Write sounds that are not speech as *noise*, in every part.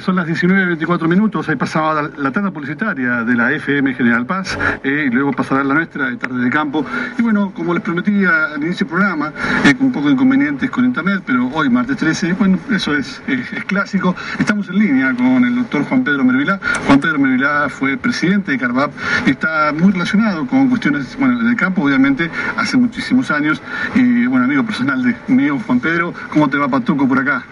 Son las 19.24 minutos, ahí pasaba la, la tanda publicitaria de la FM General Paz, eh, y luego pasará la nuestra de Tarde de Campo. Y bueno, como les prometía al inicio del programa, eh, con un poco de inconvenientes con Internet, pero hoy, martes 13, bueno, eso es, es- es clásico. Estamos en línea con el doctor Juan Pedro Mervilá. Juan Pedro Mervilá fue presidente de Carvap y está muy relacionado con cuestiones, bueno, del campo, obviamente, hace muchísimos años. Y bueno, amigo personal de mío, Juan Pedro, ¿cómo te va Patuco por acá?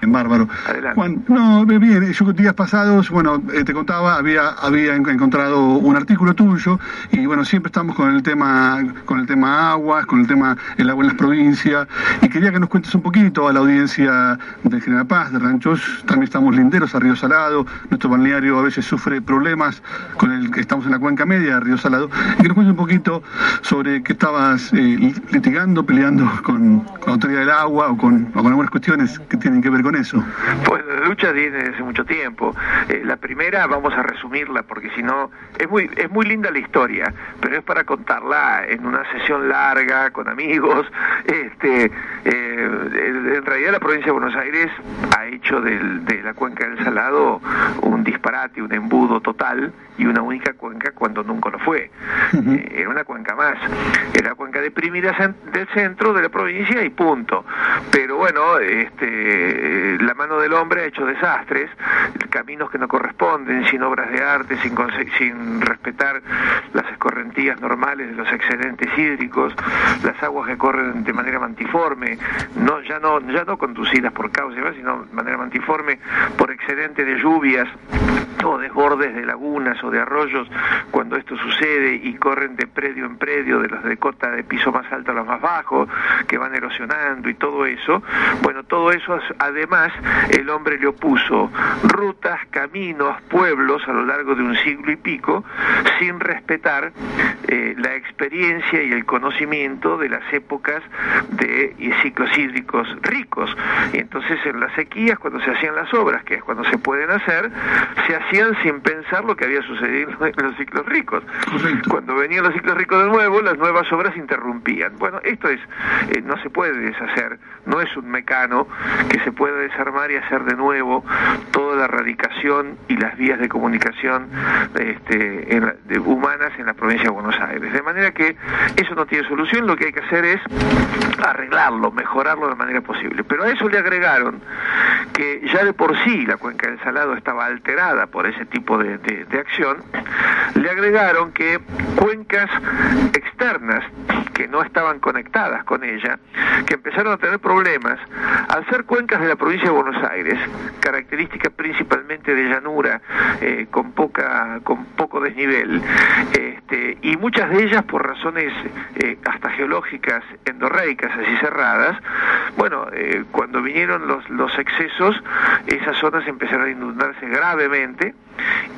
En bárbaro. Adelante. Juan, no, bien, yo días pasados, bueno, eh, te contaba, había, había en- encontrado un artículo tuyo y bueno, siempre estamos con el tema, con el tema aguas, con el tema el agua en las provincias y quería que nos cuentes un poquito a la audiencia de General Paz, de Ranchos, también estamos linderos a Río Salado, nuestro balneario a veces sufre problemas con el que estamos en la cuenca media de Río Salado y que nos cuentes un poquito sobre qué estabas eh, litigando, peleando con, con la autoridad del agua o con, o con algunas cuestiones que tienen que ver con eso. pues la lucha viene desde hace mucho tiempo. Eh, la primera, vamos a resumirla, porque si no, es muy, es muy linda la historia, pero es para contarla en una sesión larga, con amigos. *laughs* Este, eh, en realidad la provincia de Buenos Aires ha hecho del- de la cuenca del Salado un disparate, un embudo total y una única cuenca cuando nunca lo fue. Eh, era una cuenca más. Era cuenca deprimida del centro de la provincia y punto. Pero bueno, este, la mano del hombre ha hecho desastres, caminos que no corresponden, sin obras de arte, sin, sin respetar las escorrentías normales de los excedentes hídricos, las aguas que corren de manera mantiforme, no ya no ya no conducidas por causa, sino de manera mantiforme por excedente de lluvias o desbordes de lagunas o de arroyos cuando esto sucede y corren de predio en predio, de los de cota de piso más alto a los más bajos, que van erosionando y todo eso. Bueno, todo eso además el hombre le opuso rutas, caminos, pueblos a lo largo de un siglo y pico sin respetar eh, la experiencia y el conocimiento de las épocas de ciclos hídricos ricos. Y entonces en las sequías, cuando se hacían las obras, que es cuando se pueden hacer, se hacían sin pensar lo que había sucedido *laughs* en los ciclos ricos. Correcto. Cuando venían los ciclos ricos de nuevo, las nuevas obras interrumpían. Bueno, esto es, eh, no se puede deshacer, no es un mecano que se pueda desarmar y hacer de nuevo toda la radicación y las vías de comunicación este, en la- de- humanas en la provincia de Buenos Aires. De manera que eso no tiene solución, lo que hay que hacer es arreglarlo, mejorarlo de manera posible. Pero a eso le agregaron que ya de por sí la cuenca del Salado estaba alterada por ese tipo de, acción, le agregaron que cuencas externas que no estaban conectadas con ella, que empezaron a tener problemas, al ser cuencas de la provincia de Buenos Aires, características principalmente de llanura, eh, con poca, con poco desnivel, este, y muchas de ellas por razones eh, hasta geológicas endorreicas, así cerradas, bueno, eh, cuando vinieron los, los excesos, esas zonas empezaron a inundarse gravemente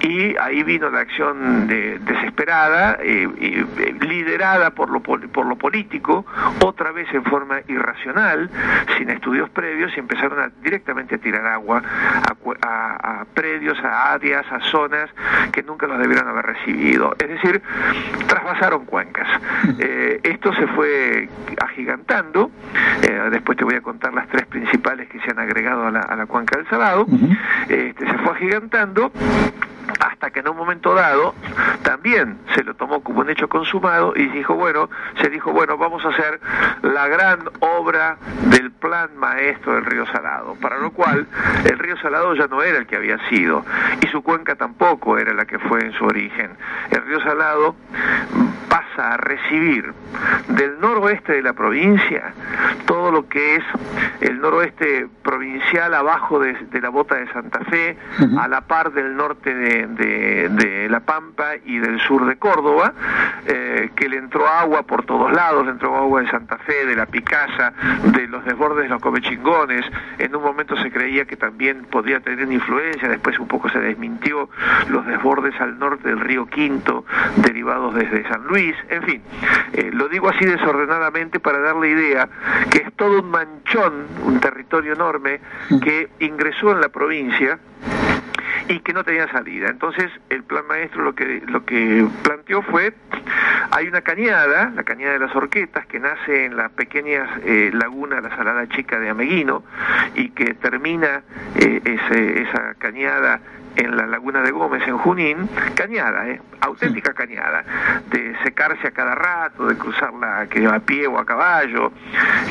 y ahí vino la acción de- desesperada, eh, eh, liderada por lo, por lo político, otra vez en forma irracional, sin estudios previos, y empezaron a, directamente a tirar agua a, cu- a- a predios, a áreas, a zonas que nunca los debieron haber recibido. Es decir, trasvasaron cuencas. Eh, esto se fue agigantando, después te voy a contar las tres principales que se han agregado a la, a la cuenca del Salado, este, se fue agigantando hasta que en un momento dado también se lo tomó como un hecho consumado y dijo, bueno, se dijo, bueno, vamos a hacer la gran obra del plan maestro del río Salado, para lo cual el río Salado ya no era el que había sido y su cuenca tampoco era la que fue en su origen. El río Salado pasa a recibir del noroeste de la provincia todo lo que es el noroeste provincial abajo de, de la bota de Santa Fe, a la par del norte de, de- de La Pampa y del sur de Córdoba, eh, que le entró agua por todos lados, le entró agua de Santa Fe, de la Picasa, de los desbordes de los Comechingones, en un momento se creía que también podía tener influencia, después un poco se desmintió los desbordes al norte del río Quinto, derivados desde San Luis, En fin, eh, lo digo así desordenadamente para darle idea que es todo un manchón, un territorio enorme que ingresó en la provincia y que no tenía salida. Entonces el plan maestro lo que lo que planteó fue hay una cañada, la cañada de las Orquetas, que nace en la pequeña eh, laguna, la Salada Chica de Ameguino, y que termina eh, ese, esa cañada en la laguna de Gómez, en Junín, cañada, ¿eh? auténtica cañada, de secarse a cada rato, de cruzarla que a pie o a caballo,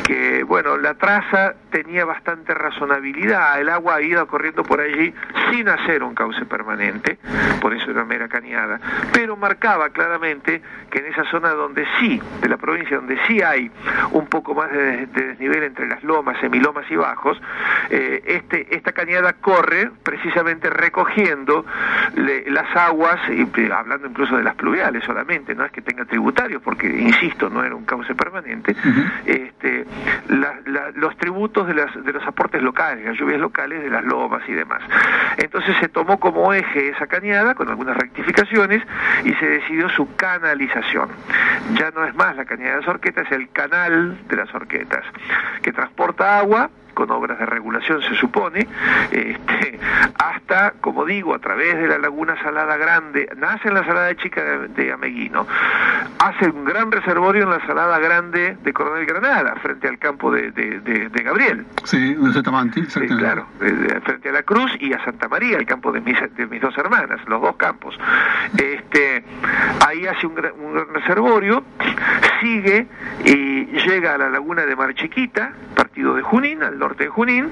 que bueno, la traza tenía bastante razonabilidad, el agua ha ido corriendo por allí sin hacer un cauce permanente, por eso era mera cañada, pero marcaba claramente que en esa zona donde sí, de la provincia donde sí hay un poco más de, de desnivel entre las lomas, semilomas y bajos, eh, este, esta cañada corre precisamente recogiendo le, las aguas, y eh, hablando incluso de las pluviales solamente, no es que tenga tributarios, porque insisto, no era un cauce permanente, este, la- la- los tributos de, las, de los aportes locales, las lluvias locales de las lomas y demás. Entonces se tomó como eje esa cañada con algunas rectificaciones y se decidió su canalización. Ya no es más la cañada de las Orquetas, es el canal de las Orquetas, que transporta agua con obras de regulación se supone, este, hasta, como digo, a través de la laguna Salada Grande, nace en la Salada Chica de, de Ameguino, hace un gran reservorio en la Salada Grande de Coronel Granada, frente al campo de, de- de- de Gabriel, Sí, de Zetamanti, Sí, exactamente. claro, de- de- frente a la Cruz y a Santa María, el campo de mis, de mis dos hermanas, los dos campos. Este, ahí hace un, gran- un reservorio, sigue y llega a la laguna de Mar Chiquita, partido de Junín, al norte de Junín,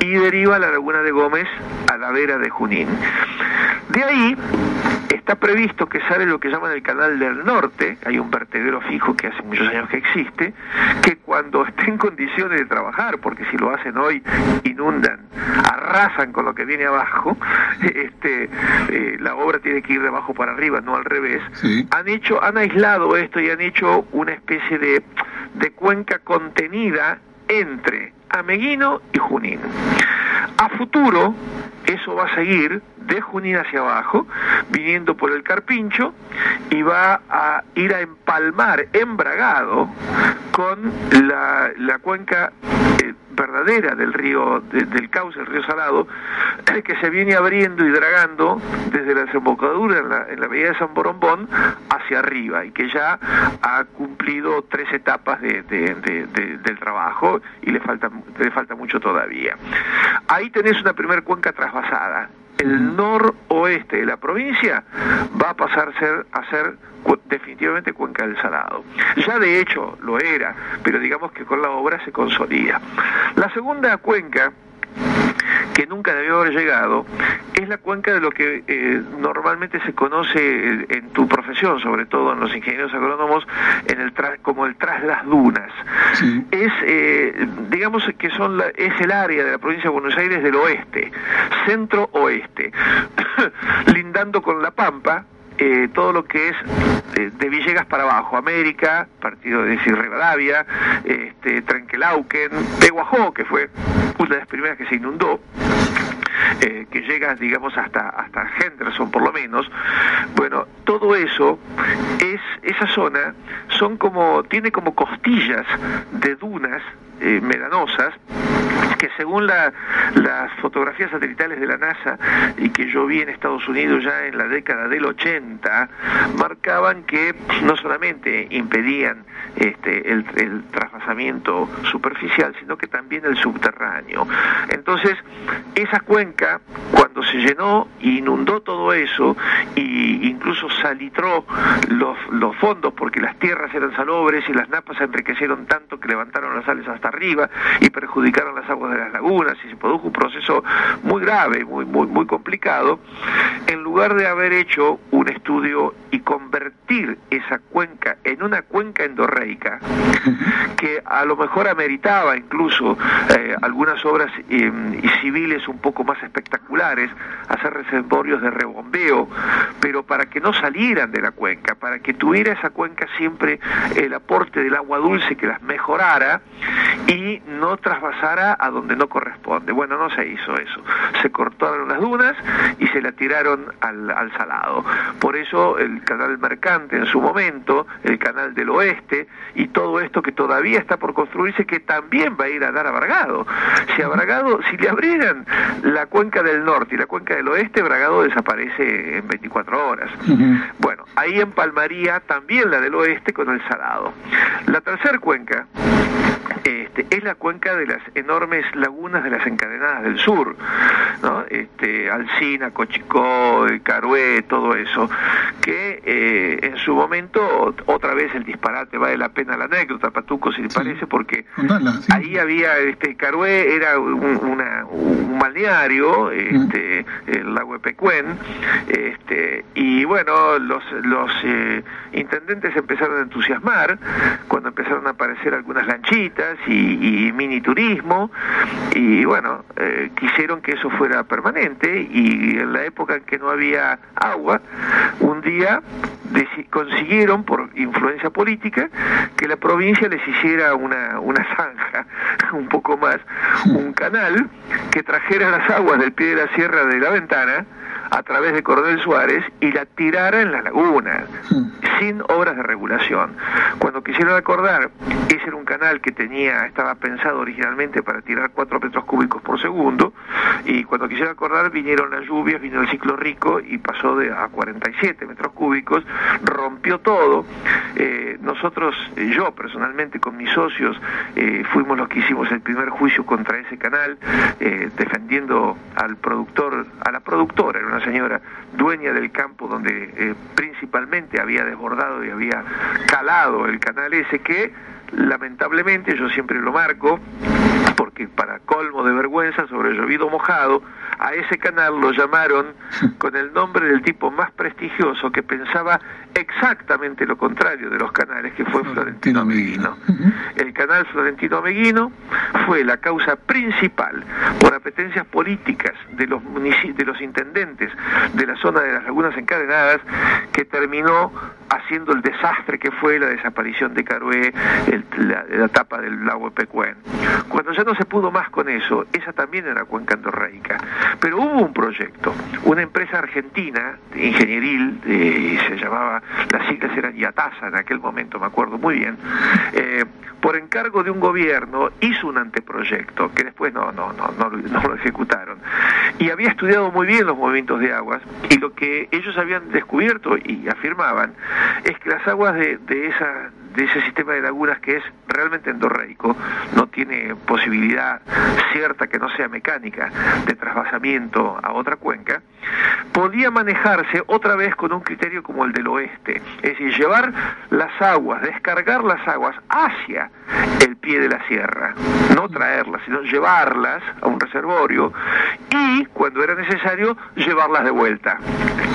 y deriva a la laguna de Gómez, a la vera de Junín. De ahí está previsto que sale lo que llaman el canal del norte, hay un vertedero fijo que hace muchos años que existe, que cuando *laughs* esté en condiciones de trabajar, porque si lo hacen hoy inundan, arrasan con lo que viene abajo, *laughs* este, eh, la obra tiene que ir de abajo para arriba, no al revés, Sí. han hecho, han aislado esto y han hecho una especie de, de cuenca contenida entre Ameguino y Junín. A futuro, eso va a seguir de Junín hacia abajo, viniendo por el Carpincho, y va a ir a empalmar en Bragado con la, la cuenca eh, verdadera del río, de- del cauce del río Salado, *clears throat* que se viene abriendo y dragando desde la desembocadura en la, en la bahía de San Borombón hacia arriba y que ya ha cumplido tres etapas de- de- de- de- del trabajo y le falta, le falta mucho todavía. Ahí tenés una primer cuenca trasvasada. El noroeste de la provincia va a pasar a ser, a ser definitivamente Cuenca del Salado. Ya de hecho lo era, pero digamos que con la obra se consolida. La segunda cuenca que nunca debió haber llegado, es la cuenca de lo que eh, normalmente se conoce en tu profesión, sobre todo en los ingenieros agrónomos, en el tras- como el tras las dunas. Sí. Es, eh, digamos que son la- es el área de la provincia de Buenos Aires del oeste, centro-oeste, *coughs* lindando con La Pampa, eh, todo lo que es de Villegas para abajo, América, partido de Rivadavia, este, Trenquelauquen, Peguajó, que fue una de las primeras que se inundó, eh, que llega, digamos, hasta, hasta Henderson por lo menos. Bueno, todo eso es, esa zona son como, tiene como costillas de dunas eh, medanosas que según la- las fotografías satelitales de la NASA y que yo vi en Estados Unidos ya en la década del 80, marcaban que no solamente impedían este, el, el trasvasamiento superficial, sino que también el subterráneo. Entonces, esa cuenca, cuando se llenó e inundó todo eso, y incluso salitró los, los fondos porque las tierras eran salobres y las napas se enriquecieron tanto que levantaron las sales hasta arriba y perjudicaron las aguas de las lagunas y se produjo un proceso muy grave, muy, muy, muy complicado, en lugar de haber hecho un estudio y convertir esa cuenca en una cuenca endorreica, *laughs* que a lo mejor ameritaba incluso eh, algunas obras eh, y civiles un poco más espectaculares, hacer reservorios de rebombeo, pero para que no salieran de la cuenca, para que tuviera esa cuenca siempre el aporte del agua dulce que las mejorara y y no trasvasara a donde no corresponde. Bueno, no se hizo eso. Se cortaron las dunas y se la tiraron al, al salado. Por eso el canal mercante en su momento, el canal del oeste y todo esto que todavía está por construirse, que también va a ir a dar a Bragado. Si a Bragado, si le abrieran la cuenca del norte y la cuenca del oeste, Bragado desaparece en 24 horas. Bueno, ahí empalmaría también la del oeste con el salado. La tercera cuenca este, es la cuenca de las enormes lagunas de las encadenadas del sur, ¿no? Este, Alcina, Cochicó, Carué, todo eso, que eh, en su momento, otra vez el disparate, vale la pena la anécdota, Patuco, si le parece, porque Contala, sí. ahí había, este, Carué era un, una- un balneario, este, el lago de Pecuén, este, y bueno, los, los eh, intendentes empezaron a entusiasmar cuando empezaron a aparecer algunas lanchitas y, mini turismo, y bueno, eh, quisieron que eso fuera permanente, y en la época en que no había agua, un día consiguieron, por influencia política, que la provincia les hiciera una, una zanja, *laughs* un poco más, un canal que trajera las aguas del pie de la sierra de la ventana a través de Coronel Suárez y la tirara en la laguna, sin obras de regulación. Cuando quisieron acordar, ese era un canal que tenía, estaba pensado originalmente para tirar 4 metros cúbicos por segundo, y cuando quisieron acordar vinieron las lluvias, vino el ciclo rico y pasó de a 47 metros cúbicos, rompió todo. Eh, nosotros, eh, yo personalmente con mis socios, eh, fuimos los que hicimos el primer juicio contra ese canal, eh, defendiendo al productor, a la productora, era una señora dueña del campo donde eh, principalmente había desbordado y había calado el canal ese que lamentablemente yo siempre lo marco porque para colmo de vergüenza sobre llovido mojado a ese canal lo llamaron *laughs* con el nombre del tipo más prestigioso que pensaba exactamente lo contrario de los canales que fue Florentino Meguino el canal Florentino Meguino fue la causa principal por apetencias políticas de los de los intendentes de la zona de las lagunas encadenadas que terminó haciendo el desastre que fue la desaparición de Carué, el- la, la tapa del lago de Pecuén. Cuando ya no se pudo más con eso, esa también era cuenca endorreica. Pero hubo un proyecto, una empresa argentina, ingenieril, eh, se llamaba, las siglas eran Yatasa en aquel momento, me acuerdo muy bien, eh, por encargo de un gobierno hizo un anteproyecto que después no, no, no, no, lo- ejecutaron. Y había estudiado muy bien los movimientos de aguas y lo que ellos habían descubierto y afirmaban es que las aguas de, de esa de ese sistema de lagunas que es realmente endorreico, no tiene posibilidad cierta que no sea mecánica de trasvasamiento a otra cuenca, podía manejarse otra vez con un criterio como el del oeste, es decir, llevar las aguas, descargar las aguas hacia el pie de la sierra, no traerlas, sino llevarlas a un reservorio y, cuando era necesario, llevarlas de vuelta.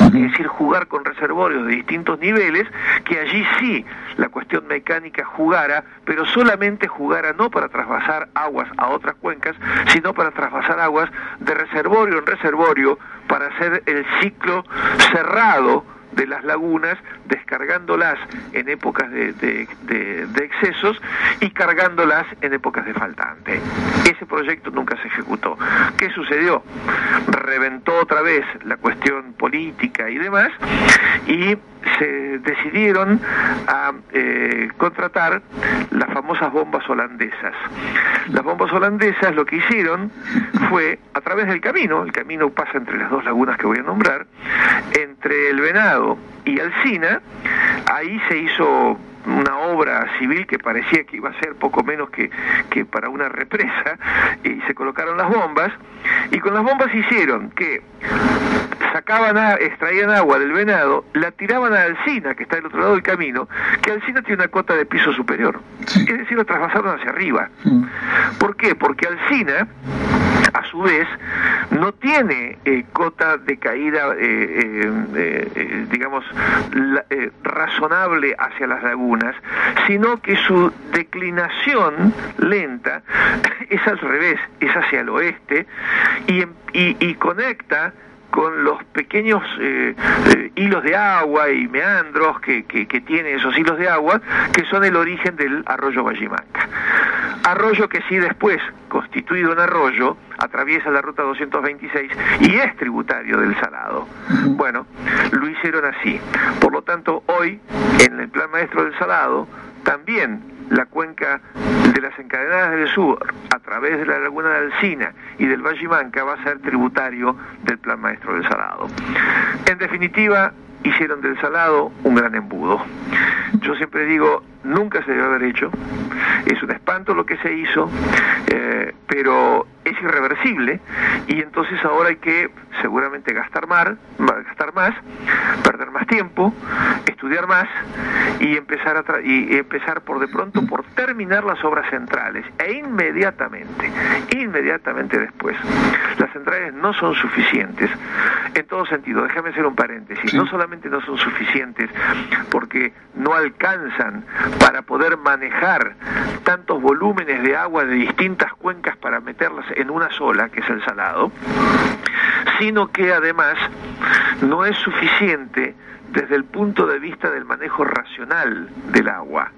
Es decir, jugar con reservorios de distintos niveles, que allí sí la cuestión mecánica jugara, pero solamente jugara no para trasvasar aguas a otras cuencas, sino para trasvasar aguas de reservorio en reservorio para hacer el ciclo cerrado de las lagunas, descargándolas en épocas de, de- excesos y cargándolas en épocas de faltante. Ese proyecto nunca se ejecutó. ¿Qué sucedió? Reventó otra vez la cuestión política y demás y se decidieron a eh, contratar las famosas bombas holandesas. Las bombas holandesas lo que hicieron fue a través del camino, el camino pasa entre las dos lagunas que voy a nombrar, entre el Venado y Alcina, ahí se hizo una obra civil que parecía que iba a ser poco menos que, que para una represa y se colocaron las bombas y con las bombas hicieron que sacaban a- extraían agua del venado, la tiraban a Alcina, que está del otro lado del camino, que Alcina tiene una cota de piso superior. Sí. Es decir, lo traspasaron hacia arriba. ¿Por qué? Porque Alcina, a su vez, no tiene eh, cota de caída, eh, eh, eh, digamos, la- eh, razonable hacia las lagunas, sino que su declinación lenta *laughs* es al revés, es hacia el oeste y, y- y conecta con los pequeños eh, eh, hilos de agua y meandros que, que, esos hilos de agua, que son el origen del arroyo Vallimanca. Arroyo que sí después, constituido en arroyo, atraviesa la ruta 226 y es tributario del Salado. Bueno, lo hicieron así. Por lo tanto, hoy, en el plan maestro del Salado, también la cuenca de las encadenadas del sur a través de la laguna de Alcina y del Valle Manca va a ser tributario del plan maestro del Salado. En definitiva, hicieron del Salado un gran embudo. Yo siempre digo, nunca se debe haber hecho, es un espanto lo que se hizo, eh, pero es irreversible y entonces ahora hay que seguramente gastar más, gastar más, perder más tiempo, estudiar más y empezar a y empezar por de pronto por terminar las obras centrales e inmediatamente, inmediatamente después. Las centrales no son suficientes en todo sentido. Déjame hacer un paréntesis. No solamente no son suficientes porque no alcanzan para poder manejar tantos volúmenes de agua de distintas cuencas para meterlas en una sola, que es el salado, sino que además no es suficiente desde el punto de vista del manejo racional del agua.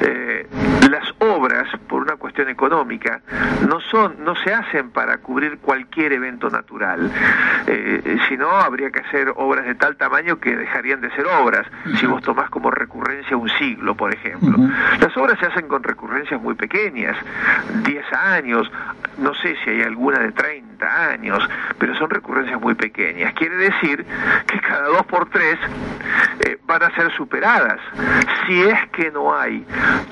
Eh, las obras, por una cuestión económica, no son, no se hacen para cubrir cualquier evento natural. Eh, si no, habría que hacer obras de tal tamaño que dejarían de ser obras. Si vos tomás como recurrencia un siglo, por ejemplo. Las obras se hacen con recurrencias muy pequeñas, 10 años, no sé si hay alguna de 30 años, pero son recurrencias muy pequeñas. Quiere decir que cada dos por tres eh, van a ser superadas. Si es que no hay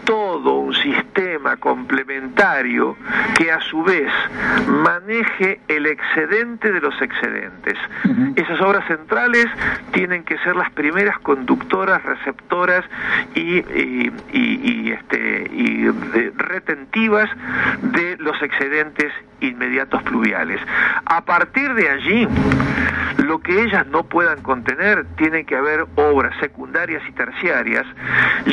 todo un sistema complementario que a su vez maneje el excedente de los excedentes. Esas obras centrales tienen que ser las primeras conductoras, receptoras y, este, y retentivas de los excedentes inmediatos pluviales. A partir de allí, lo que ellas no puedan contener, tiene que haber obras secundarias y terciarias,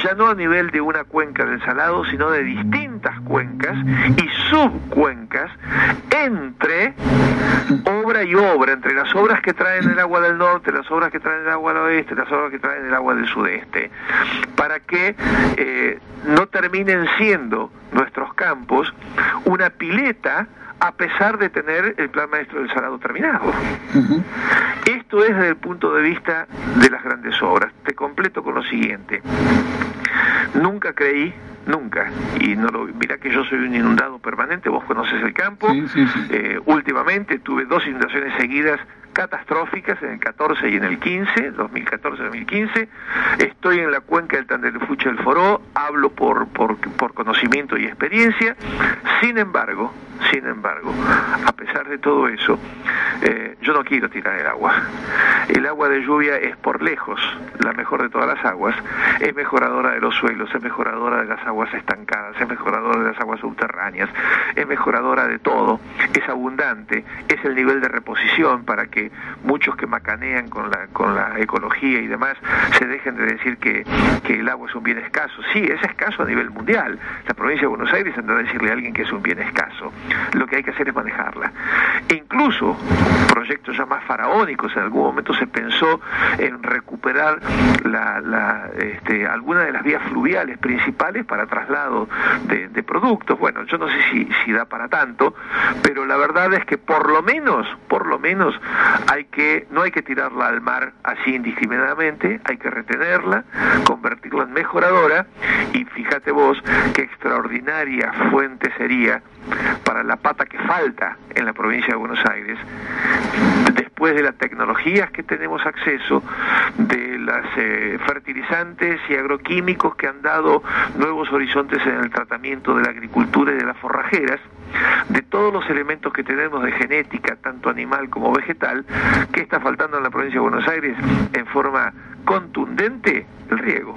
ya no a nivel de una cuenca del Salado, sino de distintas cuencas y subcuencas entre obra y obra, entre las obras que traen el agua del norte, las obras que traen el agua del oeste, las obras que traen el agua del sudeste, para que eh, no terminen siendo nuestros campos una pileta a pesar de tener el plan maestro del Salado terminado. Esto es desde el punto de vista de las grandes obras. Te completo con lo siguiente. Nunca creí nunca. Y no lo, mira que yo soy un inundado permanente, vos conoces el campo. Eh, últimamente tuve dos inundaciones seguidas catastróficas en el 14 y en el 15, 2014-2015. Estoy en la cuenca del Tanderufuche del Foró, hablo por, por, por conocimiento y experiencia. Sin embargo, sin embargo, a pesar de todo eso, eh, yo no quiero tirar el agua. El agua de lluvia es por lejos la mejor de todas las aguas, es mejoradora de los suelos, es mejoradora de las aguas estancadas, es mejoradora de las aguas subterráneas, es mejoradora de todo, es abundante, es el nivel de reposición para que muchos que macanean con la, con la ecología y demás se dejen de decir que, que el agua es un bien escaso. Sí, es escaso a nivel mundial. La provincia de Buenos Aires tendrá que decirle a alguien que es un bien escaso lo que hay que hacer es manejarla. E incluso proyectos ya más faraónicos, en algún momento se pensó en recuperar la, este, alguna de las vías fluviales principales para traslado de, productos. Bueno, yo no sé si, si da para tanto, pero la verdad es que por lo menos, por lo menos, hay que, no hay que tirarla al mar así indiscriminadamente, hay que retenerla, convertirla en mejoradora y fíjate vos qué extraordinaria fuente sería para la pata que falta en la provincia de Buenos Aires, después de las tecnologías que tenemos acceso, de las eh, fertilizantes y agroquímicos que han dado nuevos horizontes en el tratamiento de la agricultura y de las forrajeras, de todos los elementos que tenemos de genética, tanto animal como vegetal, ¿qué está faltando en la provincia de Buenos Aires en forma contundente? El riego.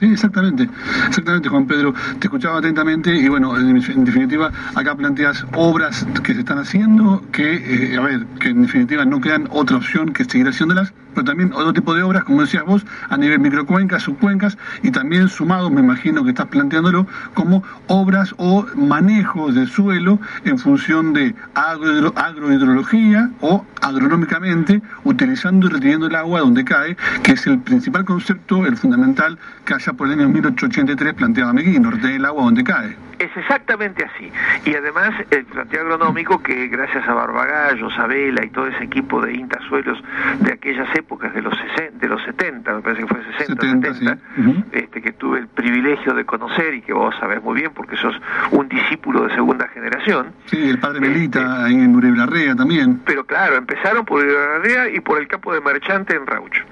Sí, exactamente, exactamente, Juan Pedro. Te escuchaba atentamente y bueno, en, definitiva, acá planteas obras que se están haciendo que, eh, a ver, que en definitiva no quedan otra opción que seguir haciéndolas pero también otro tipo de obras, como decías vos, a nivel microcuencas, subcuencas, y también sumado, me imagino que estás planteándolo, como obras o manejos de suelo en función de agro, agrohidrología o agronómicamente, utilizando y reteniendo el agua donde cae, que es el principal concepto, el fundamental que allá por el año 1883 planteaba Meguino, retener el agua donde cae. Es exactamente así. Y además el planteo agronómico que gracias a Barbagallo, Sabela y todo ese equipo de intasuelos de aquellas épocas, de los, 60, de los 70, me parece que fue 60, 70, 70 sí. uh -huh. este, que tuve el privilegio de conocer y que vos sabés muy bien porque sos un discípulo de segunda generación. Sí, el padre Melita este, en Uribe Larrea también. Pero claro, empezaron por Uribe Larrea y por el campo de Marchante en Raucho.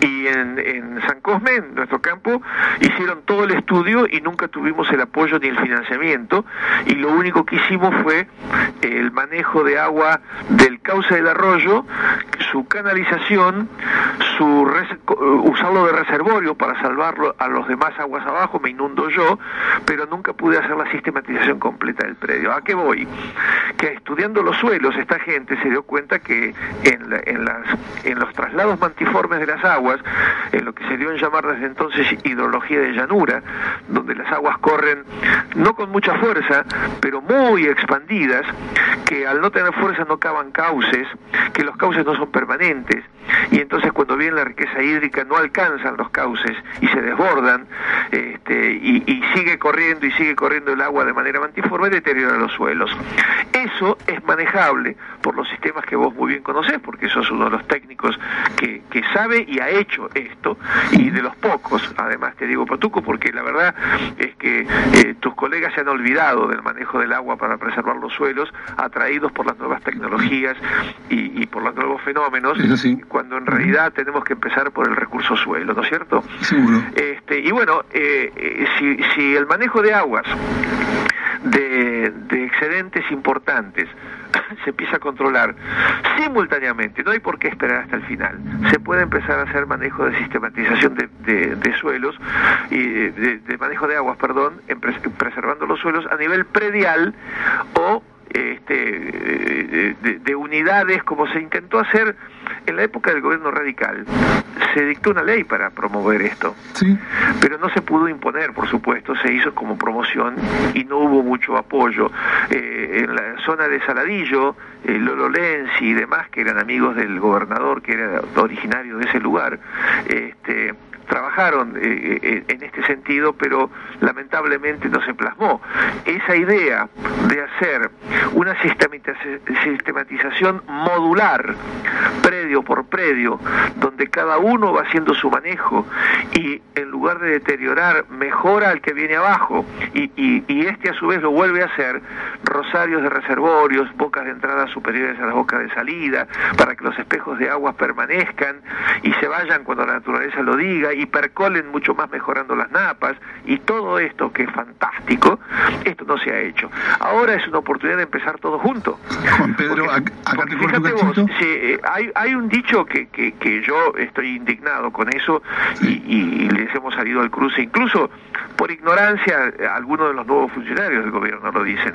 Y en, en San Cosme, en nuestro campo, hicieron todo el estudio y nunca tuvimos el apoyo ni el financiamiento y lo único que hicimos fue el manejo de agua del cauce del arroyo, su canalización, su usarlo de reservorio para salvarlo a los demás aguas abajo, me inundo yo, pero nunca pude hacer la sistematización completa del predio. ¿A qué voy? Que estudiando los suelos esta gente se dio cuenta que en, en, las, en los traslados mantiformes de las aguas, en lo que se dio en llamar desde entonces hidrología de llanura, donde las aguas corren no con mucha fuerza, pero muy expandidas, que al no tener fuerza no cavan cauces, que los cauces no son permanentes, y entonces cuando viene la riqueza hídrica no alcanzan los cauces y se desbordan, este, y, sigue corriendo y sigue corriendo el agua de manera mantiforme, deteriora los suelos. Eso es manejable por los sistemas que vos muy bien conocés, porque sos uno de los técnicos que, sabe y ha hecho esto, y de los pocos, además te digo Patuco, porque la verdad es que eh, tus colegas se han olvidado del manejo del agua para preservar los suelos, atraídos por las nuevas tecnologías y por los nuevos fenómenos, cuando en realidad tenemos que empezar por el recurso suelo, ¿no es cierto? Seguro. Este, y bueno, eh, eh, si, si el manejo de aguas de, de excedentes importantes *laughs* se empieza a controlar simultáneamente, no hay por qué esperar hasta el final. Se puede empezar a hacer manejo de sistematización de, de, de suelos y de, manejo de aguas, perdón, en pres preservando los suelos a nivel predial o este, de, de, unidades como se intentó hacer en la época del gobierno radical. Se dictó una ley para promover esto, sí. pero no se pudo imponer, por supuesto, se hizo como promoción y no hubo mucho apoyo. Eh, en la zona de Saladillo, eh, Lolo Lenzi y demás, que eran amigos del gobernador, que era originario de ese lugar, este, trabajaron eh, eh, en este sentido, pero lamentablemente no se plasmó. Esa idea de hacer una sistematización modular, predio por predio, donde cada uno va haciendo su manejo y en lugar de deteriorar, mejora al que viene abajo y, y, y este a su vez lo vuelve a hacer, rosarios de reservorios, bocas de entrada superiores a las bocas de salida, para que los espejos de agua permanezcan y se vayan cuando la naturaleza lo diga y percolen mucho más mejorando las napas y todo esto que es fantástico, esto no se ha hecho. Ahora es una oportunidad de empezar todo junto. Juan Pedro, porque, acá porque fíjate vos, si, eh, hay, hay un dicho que, que, que, yo estoy indignado con eso y, y, les hemos salido al cruce, incluso por ignorancia, algunos de los nuevos funcionarios del gobierno lo dicen.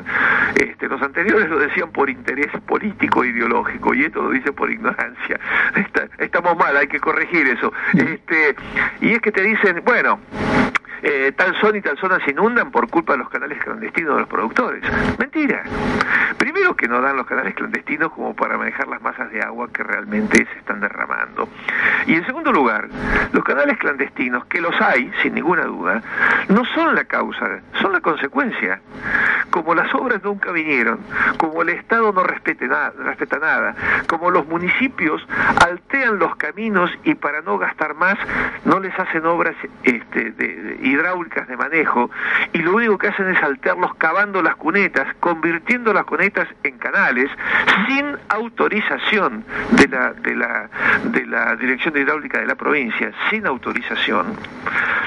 Este, los anteriores lo decían por interés político ideológico y esto lo dice por ignorancia. *laughs* Está, estamos mal, hay que corregir eso. Este, y es que te dicen, bueno, eh, tal zona y tal zona se inundan por culpa de los canales clandestinos de los productores. Mentira. Primero que no dan los canales clandestinos como para manejar las masas de agua que realmente se están derramando. Y en segundo lugar, los canales clandestinos, que los hay, sin ninguna duda, no son la causa, son la consecuencia. Como las obras nunca vinieron, como el Estado no respete nada, respeta nada, como los municipios altean los caminos y para no gastar más no les hacen obras este, de hidráulicas de manejo y lo único que hacen es alterarlos cavando las cunetas, convirtiendo las cunetas en canales sin autorización de la, de la, de la Dirección de Hidráulica de la provincia, sin autorización.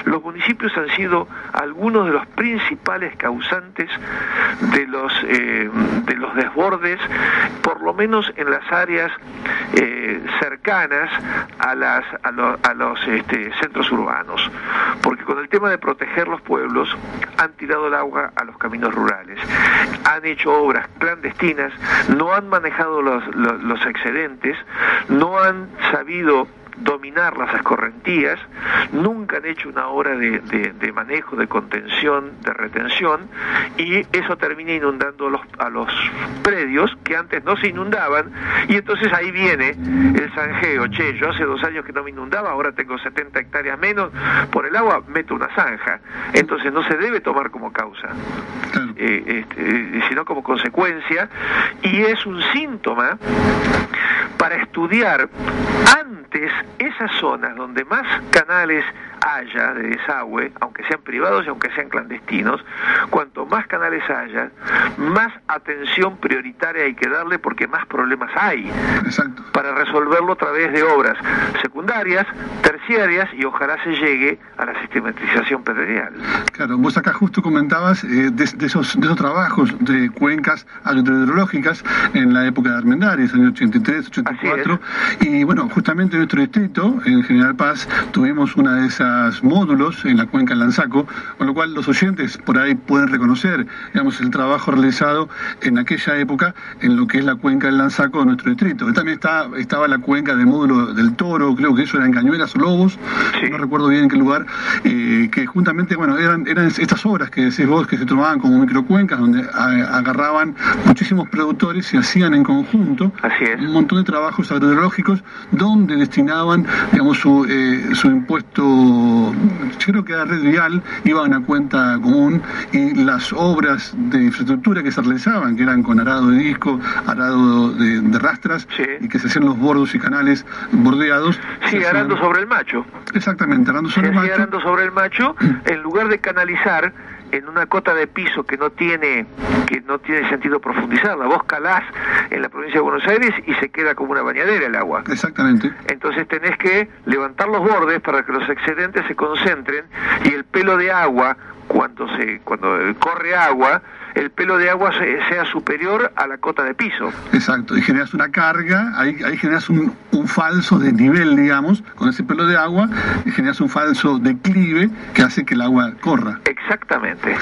Los municipios han sido algunos de los principales causantes de los, eh, de los desbordes, por lo menos en las áreas eh, cercanas a, las, a, a los este, centros urbanos, porque con el tema de proteger los pueblos han tirado el agua a los caminos rurales, han hecho obras clandestinas, no han manejado los- los excedentes, no han sabido dominar las escorrentías, nunca han hecho una obra de, de- de manejo, de contención, de retención, y eso termina inundando a los, a los predios que antes no se inundaban, y entonces ahí viene el zanjeo, che, yo hace dos años que no me inundaba, ahora tengo 70 hectáreas menos, por el agua meto una zanja, entonces no se debe tomar como causa eh, este, eh, sino como consecuencia, y es un síntoma para estudiar antes esas zonas donde más canales haya de desagüe, aunque sean privados y aunque sean clandestinos, cuanto más canales haya, más atención prioritaria hay que darle porque más problemas hay Exacto. para resolverlo a través de obras secundarias, terciarias y ojalá se llegue a la sistematización predial. Claro, vos acá justo comentabas eh, de, de esos, de esos trabajos de cuencas hidrológicas en la época de Armendáriz, año 83, 84. Y bueno, justamente en nuestro distrito, en General Paz, tuvimos una de esas módulos en la cuenca del Lanzaco, con lo cual los oyentes por ahí pueden reconocer, digamos, el trabajo realizado en aquella época en lo que es la cuenca del Lanzaco de nuestro distrito. También está, estaba la cuenca del módulo del Toro, creo que eso era en Cañuelas o Lobos, Sí. no recuerdo bien en qué lugar, eh, que juntamente, bueno, eran, eran estas obras que decís vos que se tomaban como microcuencas, donde a- agarraban muchísimos productores y hacían en conjunto Así es. un montón de trabajos agroecológicos donde destinaban, digamos, su, eh, su impuesto, yo creo que era red vial, iba a una cuenta común y las obras de infraestructura que se realizaban, que eran con arado de disco, arado de, de rastras, Sí. y que se hacían los bordos y canales bordeados. Sí, hacían- arando sobre el macho. Exactamente, arando Se sobre el macho. arando sobre el macho, en lugar de canalizar en una cota de piso que no tiene que no tiene sentido profundizarla. Vos calás en la provincia de Buenos Aires y se queda como una bañadera el agua. Exactamente. Entonces tenés que levantar los bordes para que los excedentes se concentren y el pelo de agua, cuando se cuando corre agua, el pelo de agua se- sea superior a la cota de piso. Exacto, y generas una carga, ahí, ahí generas un, un falso desnivel, digamos, con ese pelo de agua, y generas un falso declive que hace que el agua corra. Exactamente.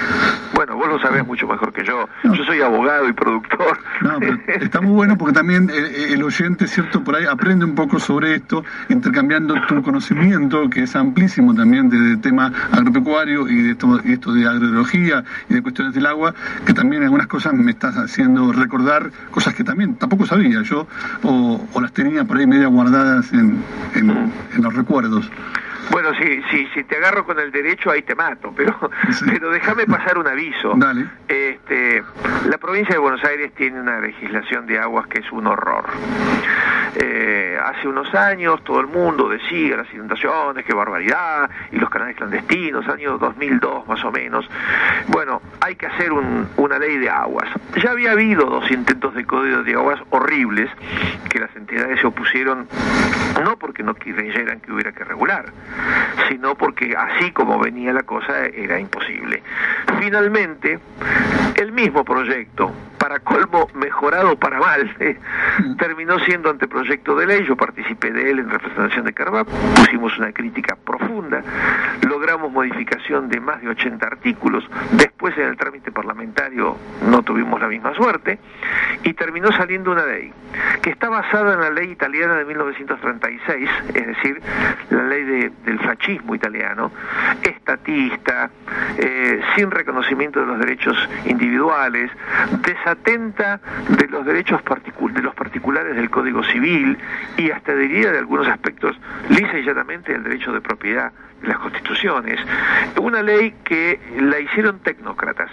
Bueno, vos lo sabés mucho mejor que yo. No. Yo soy abogado y productor. No, pero está muy bueno porque también el, el oyente, ¿cierto? Por ahí aprende un poco sobre esto, intercambiando tu conocimiento, que es amplísimo también del tema agropecuario y de esto, y esto de agroecología y de cuestiones del agua, que también algunas cosas me estás haciendo recordar cosas que también tampoco sabía yo, o, o las tenía por ahí media guardadas en, en- en los recuerdos. Bueno, si, si, si te agarro con el derecho, ahí te mato, pero, Sí. *laughs* pero déjame pasar un aviso. Dale. Este, la provincia de Buenos Aires tiene una legislación de aguas que es un horror. Eh, hace unos años todo el mundo decía las inundaciones, qué barbaridad, y los canales clandestinos, año 2002 más o menos. Bueno, hay que hacer un- una ley de aguas. Ya había habido dos intentos de código de aguas horribles que las entidades se opusieron, no porque no creyeran que hubiera que regular, sino porque así como venía la cosa era imposible. Finalmente, el mismo proyecto, para colmo mejorado para mal, eh, *laughs* terminó siendo anteproyecto de ley, yo participé de él en representación de Carvap, pusimos una crítica profunda, logramos modificación de más de 80 artículos, después en el trámite parlamentario no tuvimos la misma suerte, y terminó saliendo una ley que está basada en la ley italiana de 1936, es decir, la ley de- del fascismo italiano, estatista, eh, sin reconocimiento de los derechos individuales, desatenta de los derechos de los particulares del Código Civil y hasta diría de algunos aspectos lisa y llanamente del derecho de propiedad las constituciones. Una ley que la hicieron tecnócratas.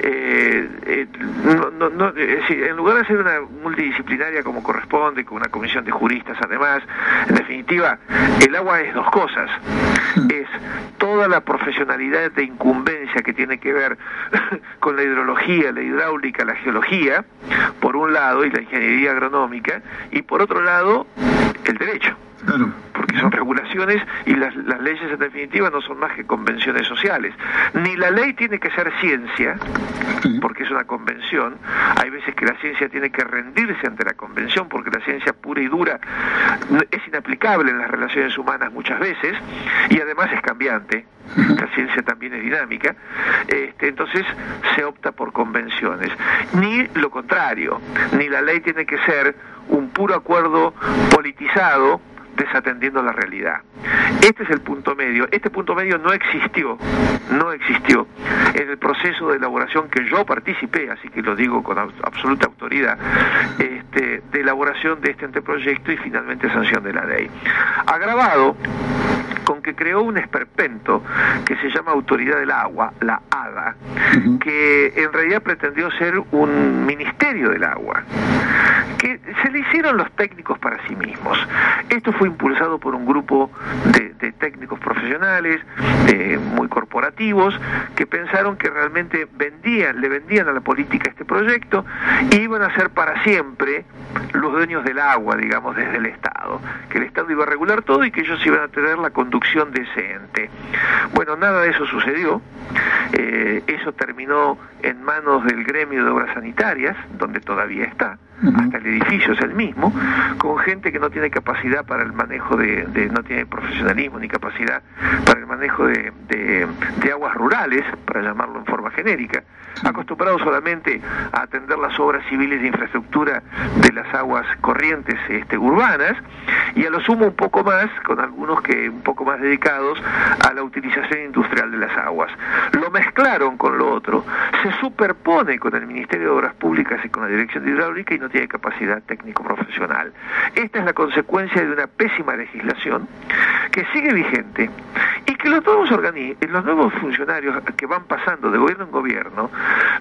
Eh, eh, no- no- no- es decir, en lugar de ser una multidisciplinaria como corresponde, con una comisión de juristas además, en definitiva, el agua es dos cosas. Es toda la profesionalidad de incumbencia que tiene que ver *laughs* con la hidrología, la hidráulica, la geología, por un lado, y la ingeniería agronómica, y por otro lado, el derecho. Claro. porque son regulaciones y las, las leyes en definitiva no son más que convenciones sociales. Ni la ley tiene que ser ciencia, porque es una convención. Hay veces que la ciencia tiene que rendirse ante la convención, porque la ciencia pura y dura es inaplicable en las relaciones humanas muchas veces, y además es cambiante. La ciencia también es dinámica. Este, entonces se opta por convenciones. Ni lo contrario, ni la ley tiene que ser un puro acuerdo politizado desatendiendo la realidad. Este es el punto medio. Este punto medio no existió, no existió en el proceso de elaboración que yo participé, así que lo digo con ab- absoluta autoridad, este, de elaboración de este anteproyecto y finalmente sanción de la ley. Agravado con que creó un esperpento que se llama Autoridad del Agua, la ADA, que en realidad pretendió ser un ministerio del agua, que se le hicieron los técnicos para sí mismos. Esto fue impulsado por un grupo de, de técnicos profesionales, eh, muy corporativos, que pensaron que realmente vendían, le vendían a la política este proyecto y iban a ser para siempre los dueños del agua, digamos, desde el Estado, que el Estado iba a regular todo y que ellos iban a tener la conducción de. Bueno, nada de eso sucedió, Eh, eso terminó en manos del gremio de obras sanitarias, donde todavía está. Hasta el edificio es el mismo, con gente que no tiene capacidad para el manejo de, de- no tiene profesionalismo ni capacidad para el manejo de, de- de aguas rurales, para llamarlo en forma genérica, acostumbrados solamente a atender las obras civiles de infraestructura de las aguas corrientes este, urbanas, y a lo sumo un poco más, con algunos que un poco más dedicados a la utilización industrial de las aguas. Lo mezclaron con lo otro, se superpone con el Ministerio de Obras Públicas y con la Dirección de Hidráulica y no tiene capacidad técnico-profesional. Esta es la consecuencia de una pésima legislación que sigue vigente y que los nuevos, los nuevos funcionarios que van pasando de gobierno en gobierno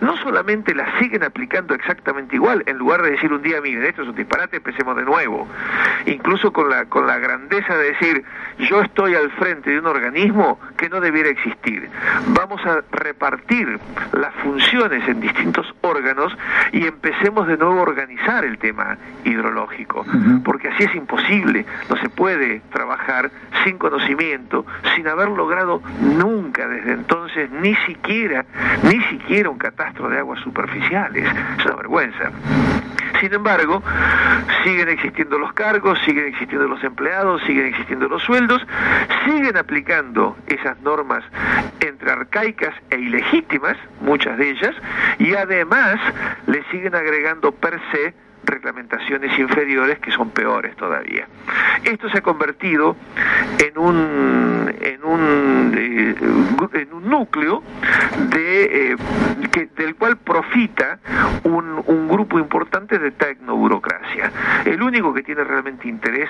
no solamente la siguen aplicando exactamente igual, en lugar de decir un día, miren, esto es un disparate, empecemos de nuevo. Incluso con la, con la grandeza de decir, yo estoy al frente de un organismo que no debiera existir. Vamos a repartir las funciones en distintos órganos y empecemos de nuevo a organizar el tema hidrológico, porque así es imposible, no se puede trabajar sin conocimiento, sin haber logrado nunca desde entonces ni siquiera, ni siquiera un catastro de aguas superficiales. Es una vergüenza. Sin embargo, siguen existiendo los cargos, siguen existiendo los empleados, siguen existiendo los sueldos, siguen aplicando esas normas entre arcaicas e ilegítimas, muchas de ellas, y además le siguen agregando per se reglamentaciones inferiores que son peores todavía. Esto se ha convertido en un en un eh, en un núcleo de eh, que, del cual profita un, un grupo importante de tecnoburocracia. El único que tiene realmente interés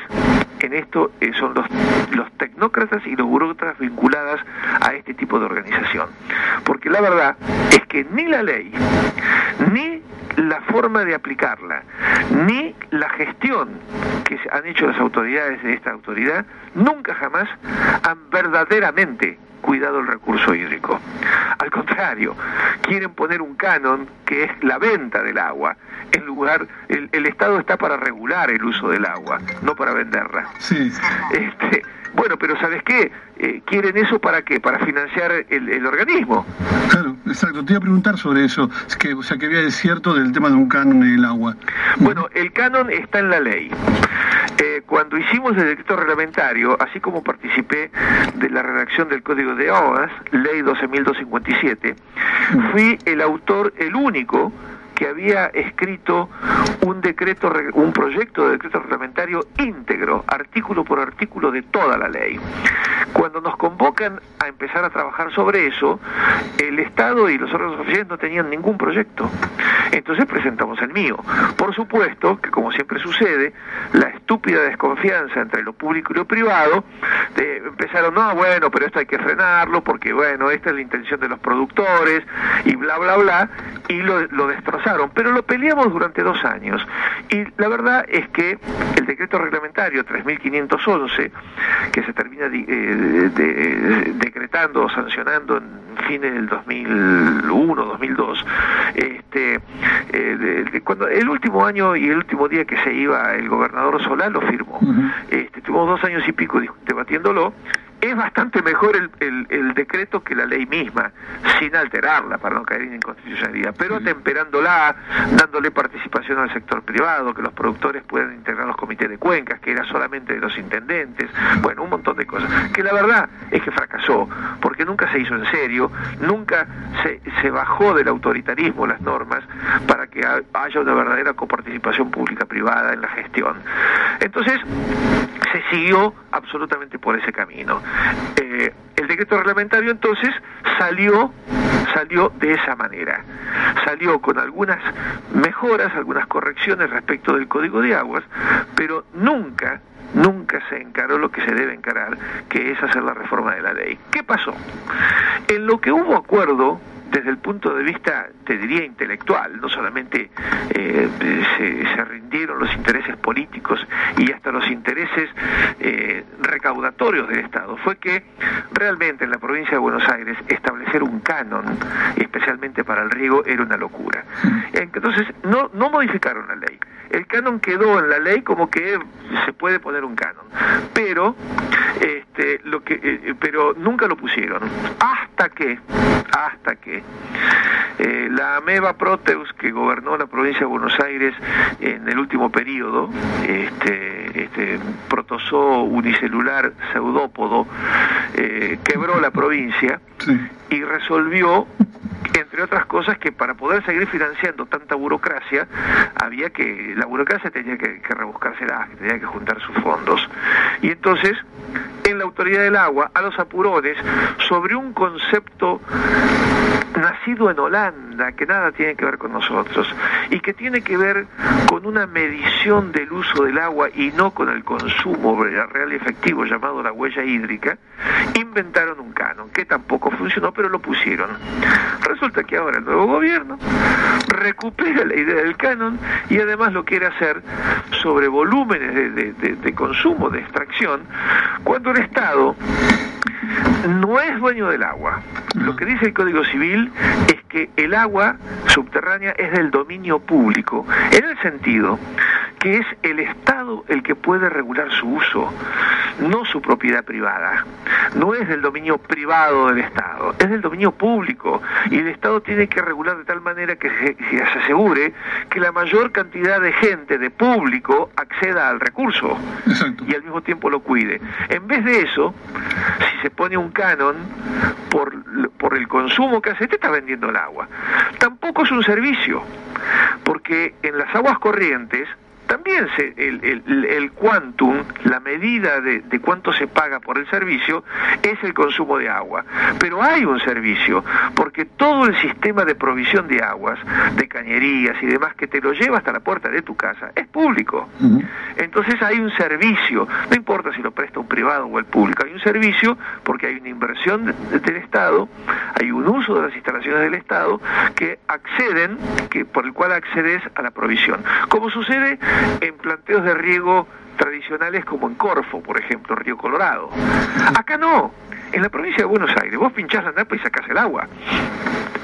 en esto eh, son los, los tecnócratas y los burócratas vinculadas a este tipo de organización. Porque la verdad es que ni la ley, ni la forma de aplicarla, ni la gestión que han hecho las autoridades de esta autoridad, nunca jamás han verdaderamente cuidado el recurso hídrico. Al contrario, quieren poner un canon que es la venta del agua. En lugar, el, el Estado está para regular el uso del agua, no para venderla. Sí. Este, bueno, pero ¿sabes qué? Eh, ¿Quieren eso para qué? Para financiar el, el organismo. Claro, exacto. Te iba a preguntar sobre eso. Es que, o sea, que había desierto del tema de un canon en el agua. Bueno, el canon está en la ley. Eh, cuando hicimos el decreto reglamentario, así como participé de la redacción del Código de Aguas, Ley 12.257, fui el autor, el único, que había escrito un decreto, re- un proyecto de decreto reglamentario íntegro, artículo por artículo de toda la ley. Cuando nos convocan a empezar a trabajar sobre eso, el Estado y los órganos oficiales no tenían ningún proyecto. Entonces presentamos el mío. Por supuesto que, como siempre sucede, la estúpida desconfianza entre lo público y lo privado, de- empezaron, no, bueno, pero esto hay que frenarlo porque, bueno, esta es la intención de los productores y bla, bla, bla, y lo, lo destrozaron. Pero lo peleamos durante dos años. Y la verdad es que el decreto reglamentario 3511, que se termina eh, de- decretando o sancionando en fines del 2001, 2002, este, eh, de- de- cuando el último año y el último día que se iba el gobernador Solá lo firmó. este, tuvimos dos años y pico debatiéndolo es bastante mejor el, el, el, decreto que la ley misma, sin alterarla para no caer en inconstitucionalidad, pero temperándola, dándole participación al sector privado, que los productores puedan integrar los comités de cuencas, que era solamente de los intendentes, bueno, un montón de cosas. Que la verdad es que fracasó, porque nunca se hizo en serio, nunca se, se bajó del autoritarismo las normas para que haya una verdadera coparticipación pública-privada en la gestión. Entonces, se siguió absolutamente por ese camino. Eh, el decreto reglamentario entonces salió salió de esa manera. Salió con algunas mejoras, algunas correcciones respecto del Código de Aguas, pero nunca nunca se encaró lo que se debe encarar, que es hacer la reforma de la ley. ¿Qué pasó? En lo que hubo acuerdo desde el punto de vista, te diría, intelectual, no solamente eh, se, rindieron los intereses políticos y hasta los intereses eh, recaudatorios del Estado, fue que realmente en la provincia de Buenos Aires establecer un canon, especialmente para el riego, era una locura. Entonces, no, no modificaron la ley. El canon quedó en la ley como que se puede poner un canon, pero este, lo que, eh, pero nunca lo pusieron. Hasta que, hasta que eh, la ameba Proteus que gobernó la provincia de Buenos Aires en el último periodo, este, este protozoo unicelular pseudópodo, eh, quebró la provincia y resolvió entre otras cosas que para poder seguir financiando tanta burocracia había que la burocracia tenía que, que rebuscárselas, que tenía que juntar sus fondos y entonces en la autoridad del agua a los apurones sobre un concepto nacido en Holanda, que nada tiene que ver con nosotros, y que tiene que ver con una medición del uso del agua y no con el consumo real y efectivo llamado la huella hídrica, inventaron un canon, que tampoco funcionó, pero lo pusieron. Resulta que ahora el nuevo gobierno recupera la idea del canon y además lo quiere hacer sobre volúmenes de consumo, de extracción, cuando el Estado no es dueño del agua. Lo que dice el Código Civil es que el agua subterránea es del dominio público, en el sentido que es el Estado el que puede regular su uso, no su propiedad privada. No es del dominio privado del Estado, es del dominio público. Y el Estado tiene que regular de tal manera que se, asegure que la mayor cantidad de gente, de público, acceda al recurso y al mismo tiempo lo cuide. En vez de eso, si se pone un canon por, por el consumo que hace, te está vendiendo el agua. Tampoco es un servicio, porque en las aguas corrientes también se, el, el, el, quantum, la medida de, de, cuánto se paga por el servicio, es el consumo de agua. Pero hay un servicio, porque todo el sistema de provisión de aguas, de cañerías y demás, que te lo lleva hasta la puerta de tu casa, es público. Entonces hay un servicio, no importa si lo presta un privado o el público, hay un servicio porque hay una inversión del Estado, hay un uso de las instalaciones del Estado que acceden, que, por el cual accedes a la provisión. Como sucede en planteos de riego tradicionales como en Corfo, por ejemplo, Río Colorado. Acá no, en la provincia de Buenos Aires, vos pinchás la napa y sacás el agua.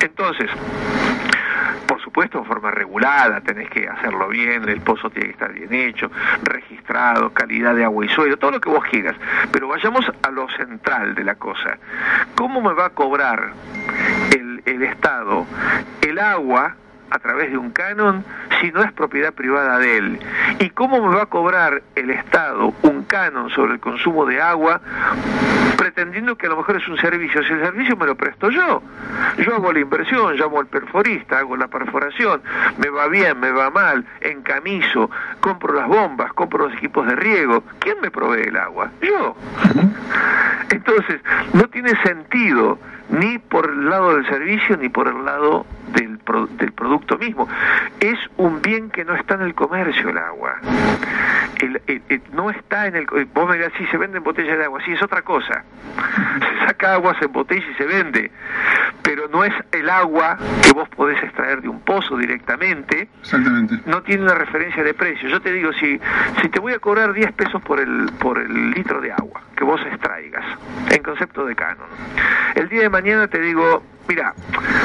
Entonces, por supuesto en forma regulada, tenés que hacerlo bien, el pozo tiene que estar bien hecho, registrado, calidad de agua y suelo, todo lo que vos quieras. Pero vayamos a lo central de la cosa. ¿Cómo me va a cobrar el, el Estado el agua a través de un canon si no es propiedad privada de él? ¿Y cómo me va a cobrar el Estado un canon sobre el consumo de agua pretendiendo que a lo mejor es un servicio? Si el servicio me lo presto yo, yo hago la inversión, llamo al perforista, hago la perforación, me va bien, me va mal, encamiso, compro las bombas, compro los equipos de riego. ¿Quién me provee el agua? Yo. Entonces, no tiene sentido ni por el lado del servicio ni por el lado del, del producto mismo. Es un bien que no está en el comercio el agua. El, no está en el... Vos me dirás, sí, se venden botellas de agua, sí, es otra cosa. *laughs* Se saca agua, se embotella y se vende, pero no es el agua que vos podés extraer de un pozo directamente. Exactamente. No tiene una referencia de precio. Yo te digo, si, si te voy a cobrar 10 pesos por el, por el litro de agua que vos extraigas, en concepto de canon, el día de mañana te digo, mira,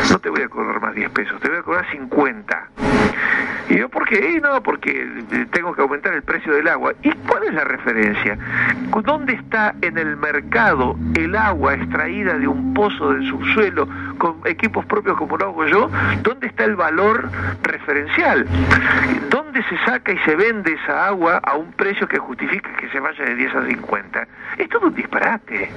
no te voy a cobrar más 10 pesos, te voy a cobrar 50. Y yo, ¿por qué? No, porque eh, tengo que aumentar el precio del agua. ¿Y cuál es la referencia? ¿Dónde está en el mercado el agua extraída de un pozo del subsuelo con equipos propios como lo hago yo? ¿Dónde está el valor referencial? ¿Dónde se saca y se vende esa agua a un precio que justifique que se vaya de 10 a 50? Es todo un disparate.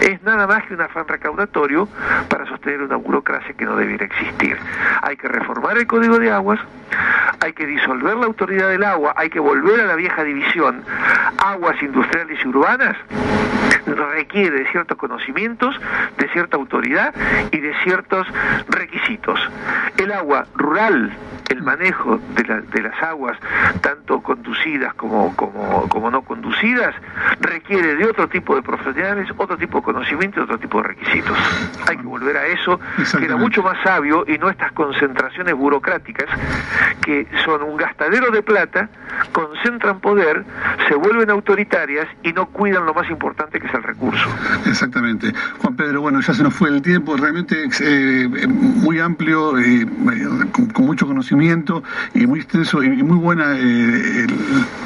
Es nada más que un afán recaudatorio para sostener una burocracia que no debiera existir. Hay que reformar el Código de Aguas, hay que disolver la autoridad del agua, hay que volver a la vieja división, aguas industriales y urbanas, requiere de ciertos conocimientos, de cierta autoridad y de ciertos requisitos. El agua rural, el manejo de, la- de las aguas, tanto conducidas como, como, como no conducidas, requiere de otro tipo de profesionales, otro tipo de conocimiento y otro tipo de requisitos. Hay que volver a eso, que era mucho más sabio y no estas concentraciones burocráticas que son un gastadero de plata, concentran poder, se vuelven autoritarias y no cuidan lo más importante que es el recurso. Exactamente. Juan Pedro, bueno, ya se nos fue el tiempo, realmente eh, muy amplio, eh, con, mucho conocimiento y muy extenso y, muy buena eh,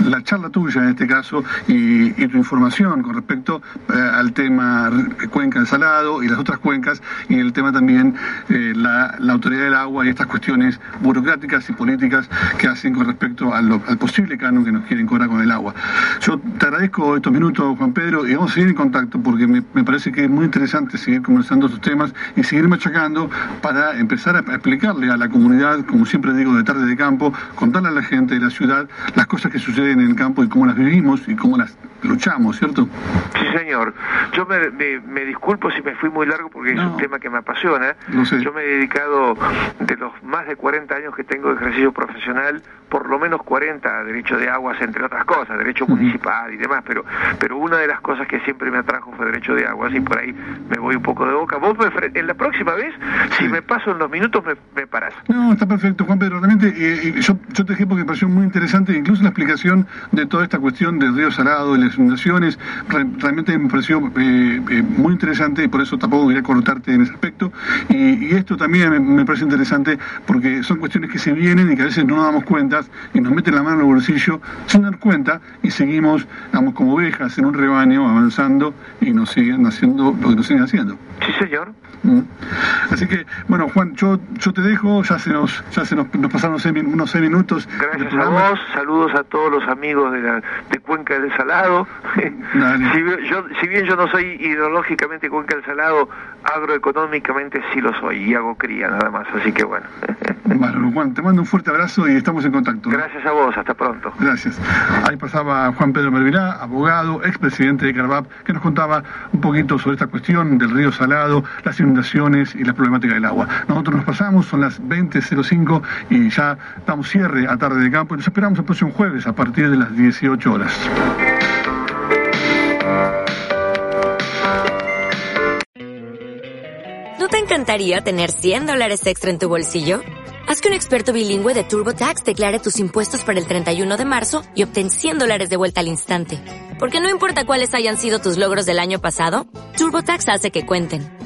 la charla tuya en este caso y, y tu información con respecto al tema Cuenca del Salado y las otras cuencas y el tema también la, la autoridad del agua y estas cuestiones burocráticas y políticas que hacen con respecto al posible canon que nos quieren cobrar con el agua. Yo te agradezco estos minutos, Juan Pedro, y vamos a seguir en contacto porque me parece que es muy interesante seguir conversando estos temas y seguir machacando para empezar a, explicarle a la comunidad, como siempre digo, de tarde de campo, contarle a la gente de la ciudad las cosas que suceden en el campo y cómo las vivimos y cómo las luchamos, ¿cierto? Sí, señor. Yo me, me- me disculpo si me fui muy largo porque es No. un tema que me apasiona. Lo sé. Yo me he dedicado de los más de 40 años que tengo de ejercicio profesional, por lo menos 40 a derecho de aguas, entre otras cosas, derecho municipal y demás, pero pero una de las cosas que siempre me atrajo fue derecho de aguas y por ahí me voy un poco de boca. Vos me en la próxima vez, si Sí. me paso en los minutos, me, me parás. No, está perfecto, Juan Pedro. Realmente eh, eh, yo, yo te dejé porque me pareció muy interesante, incluso la explicación de toda esta cuestión del río Salado, de las inundaciones, re- realmente me pareció eh, eh, muy interesante y por eso tampoco quería cortarte en ese aspecto. Y, y esto también me, me parece interesante porque son cuestiones que se vienen y que a veces no nos damos cuenta y nos meten la mano en el bolsillo sin dar cuenta y seguimos, digamos, como ovejas en un rebaño avanzando y nos siguen haciendo lo que nos siguen haciendo. Sí, señor. Mm. Así que, bueno, Juan, yo, yo te dejo, ya se nos, ya se nos, nos pasaron unos seis minutos. Gracias a vos, saludos a todos los amigos de, la, de Cuenca del Salado. *laughs* Si, bien- yo, si bien yo no soy ideológicamente Cuenca del Salado, agroeconómicamente sí lo soy y hago cría nada más, así que bueno. *laughs* Bueno, Juan, te mando un fuerte abrazo y estamos en contacto. Gracias a vos, hasta pronto. Gracias. Ahí pasaba Juan Pedro Mervilá, abogado, expresidente de Carvap, que nos contaba un poquito sobre esta cuestión del río Salado, las inundaciones y la problemática del agua. Nosotros nos pasamos, son las 20.05 y ya damos cierre a tarde de campo y nos esperamos el próximo jueves a partir de las 18 horas. ¿No te encantaría tener 100 dólares extra en tu bolsillo? Haz que un experto bilingüe de TurboTax declare tus impuestos para el 31 de marzo y obtén 100 dólares de vuelta al instante. Porque no importa cuáles hayan sido tus logros del año pasado, TurboTax hace que cuenten.